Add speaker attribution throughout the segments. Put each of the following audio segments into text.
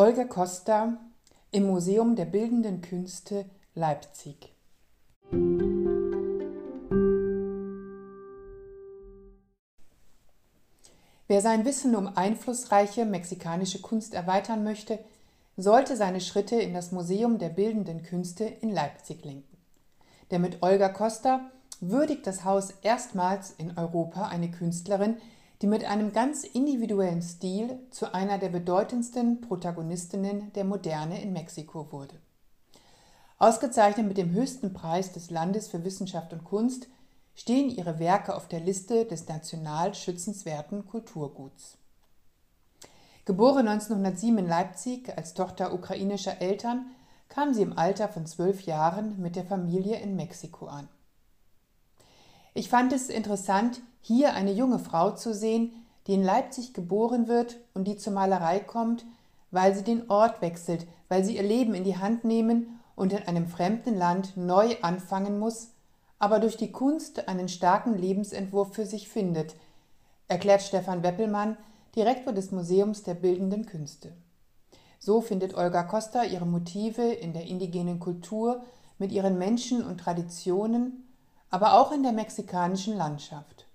Speaker 1: Olga Costa im Museum der Bildenden Künste Leipzig. Wer sein Wissen um einflussreiche mexikanische Kunst erweitern möchte, sollte seine Schritte in das Museum der Bildenden Künste in Leipzig lenken. Denn mit Olga Costa würdigt das Haus erstmals in Europa eine Künstlerin, die mit einem ganz individuellen Stil zu einer der bedeutendsten Protagonistinnen der Moderne in Mexiko wurde. Ausgezeichnet mit dem höchsten Preis des Landes für Wissenschaft und Kunst stehen ihre Werke auf der Liste des national schützenswerten Kulturguts. Geboren 1907 in Leipzig als Tochter ukrainischer Eltern, kam sie im Alter von zwölf Jahren mit der Familie in Mexiko an. Ich fand es interessant, hier eine junge Frau zu sehen, die in Leipzig geboren wird und die zur Malerei kommt, weil sie den Ort wechselt, weil sie ihr Leben in die Hand nehmen und in einem fremden Land neu anfangen muss, aber durch die Kunst einen starken Lebensentwurf für sich findet, erklärt Stefan Weppelmann, Direktor des Museums der Bildenden Künste. So findet Olga Costa ihre Motive in der indigenen Kultur mit ihren Menschen und Traditionen aber auch in der mexikanischen Landschaft.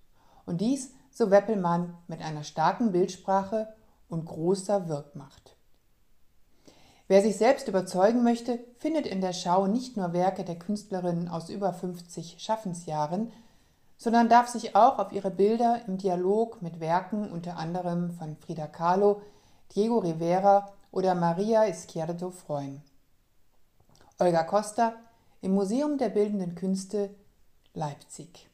Speaker 1: Und dies, so Weppelmann, mit einer starken Bildsprache und großer Wirkmacht. Wer sich selbst überzeugen möchte, findet in der Schau nicht nur Werke der Künstlerinnen aus über 50 Schaffensjahren, sondern darf sich auch auf ihre Bilder im Dialog mit Werken unter anderem von Frida Kahlo, Diego Rivera oder Maria Izquierdo freuen. Olga Costa im Museum der Bildenden Künste Leipzig.